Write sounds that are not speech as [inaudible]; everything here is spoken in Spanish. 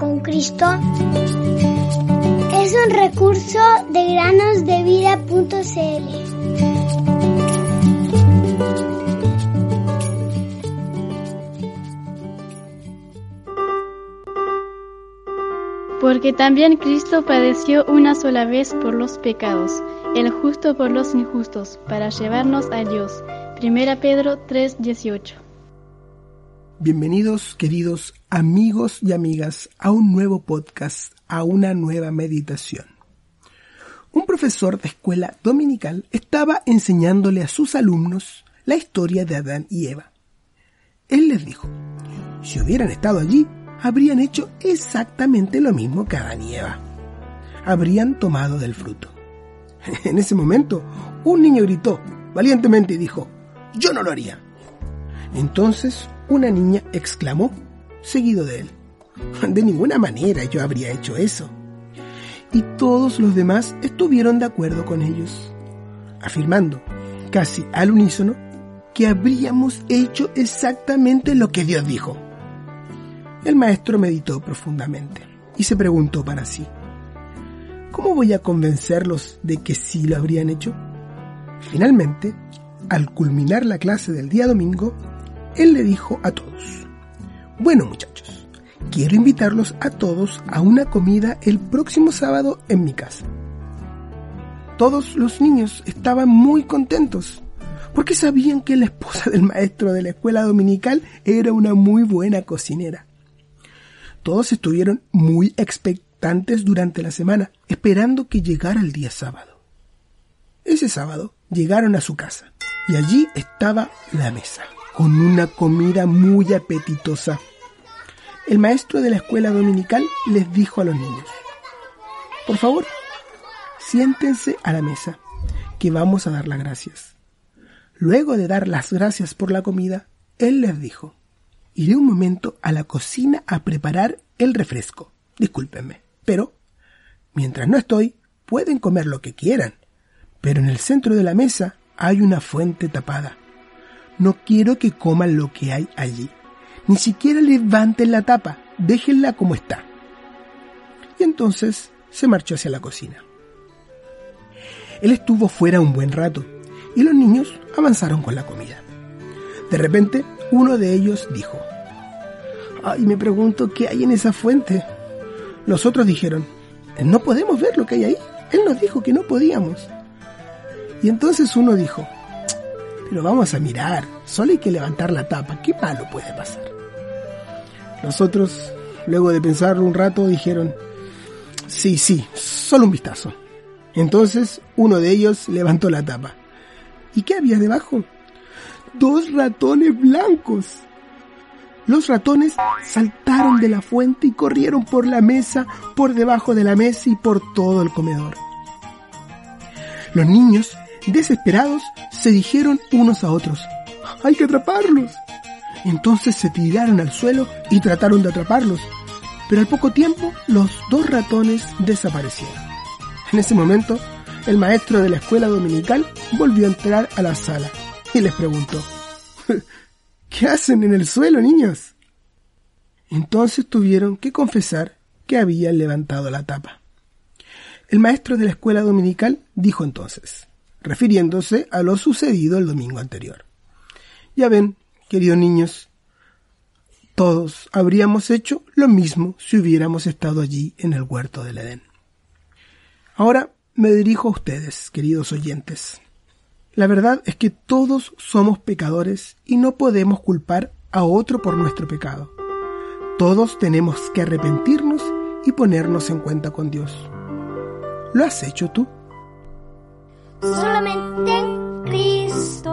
con Cristo es un recurso de granosdevida.cl. Porque también Cristo padeció una sola vez por los pecados, el justo por los injustos, para llevarnos a Dios. Primera Pedro 3:18 Bienvenidos queridos amigos y amigas a un nuevo podcast, a una nueva meditación. Un profesor de escuela dominical estaba enseñándole a sus alumnos la historia de Adán y Eva. Él les dijo, si hubieran estado allí, habrían hecho exactamente lo mismo que Adán y Eva. Habrían tomado del fruto. [laughs] En ese momento, un niño gritó valientemente y dijo, yo no lo haría. Entonces una niña exclamó, seguido de él. De ninguna manera yo habría hecho eso. Y todos los demás estuvieron de acuerdo con ellos, afirmando, casi al unísono, que habríamos hecho exactamente lo que Dios dijo. El maestro meditó profundamente y se preguntó para sí, ¿cómo voy a convencerlos de que sí lo habrían hecho? Finalmente, al culminar la clase del día domingo, él le dijo a todos, bueno muchachos, quiero invitarlos a todos a una comida el próximo sábado en mi casa. Todos los niños estaban muy contentos porque sabían que la esposa del maestro de la escuela dominical era una muy buena cocinera. Todos estuvieron muy expectantes durante la semana, esperando que llegara el día sábado. Ese sábado llegaron a su casa y allí estaba la mesa con una comida muy apetitosa. El maestro de la escuela dominical les dijo a los niños, por favor, siéntense a la mesa, que vamos a dar las gracias. Luego de dar las gracias por la comida, él les dijo, iré un momento a la cocina a preparar el refresco. Discúlpenme, pero mientras no estoy, pueden comer lo que quieran. Pero en el centro de la mesa hay una fuente tapada. No quiero que coman lo que hay allí. Ni siquiera levanten la tapa, déjenla como está. Y entonces se marchó hacia la cocina. Él estuvo fuera un buen rato y los niños avanzaron con la comida. De repente, uno de ellos dijo, Ay, me pregunto qué hay en esa fuente. Los otros dijeron, no podemos ver lo que hay ahí. Él nos dijo que no podíamos. Y entonces uno dijo, pero vamos a mirar, solo hay que levantar la tapa, ¿qué malo puede pasar? Los otros, luego de pensarlo un rato, dijeron, sí, sí, solo un vistazo. Entonces uno de ellos levantó la tapa. ¿Y qué había debajo? Dos ratones blancos. Los ratones saltaron de la fuente y corrieron por la mesa, por debajo de la mesa y por todo el comedor. Los niños Desesperados, se dijeron unos a otros, hay que atraparlos. Entonces se tiraron al suelo y trataron de atraparlos, pero al poco tiempo los dos ratones desaparecieron. En ese momento, el maestro de la escuela dominical volvió a entrar a la sala y les preguntó, [laughs] ¿qué hacen en el suelo, niños? Entonces tuvieron que confesar que habían levantado la tapa. El maestro de la escuela dominical dijo entonces, refiriéndose a lo sucedido el domingo anterior. Ya ven, queridos niños, todos habríamos hecho lo mismo si hubiéramos estado allí en el huerto del Edén. Ahora me dirijo a ustedes, queridos oyentes. La verdad es que todos somos pecadores y no podemos culpar a otro por nuestro pecado. Todos tenemos que arrepentirnos y ponernos en cuenta con Dios. ¿Lo has hecho tú? Solamente en Cristo,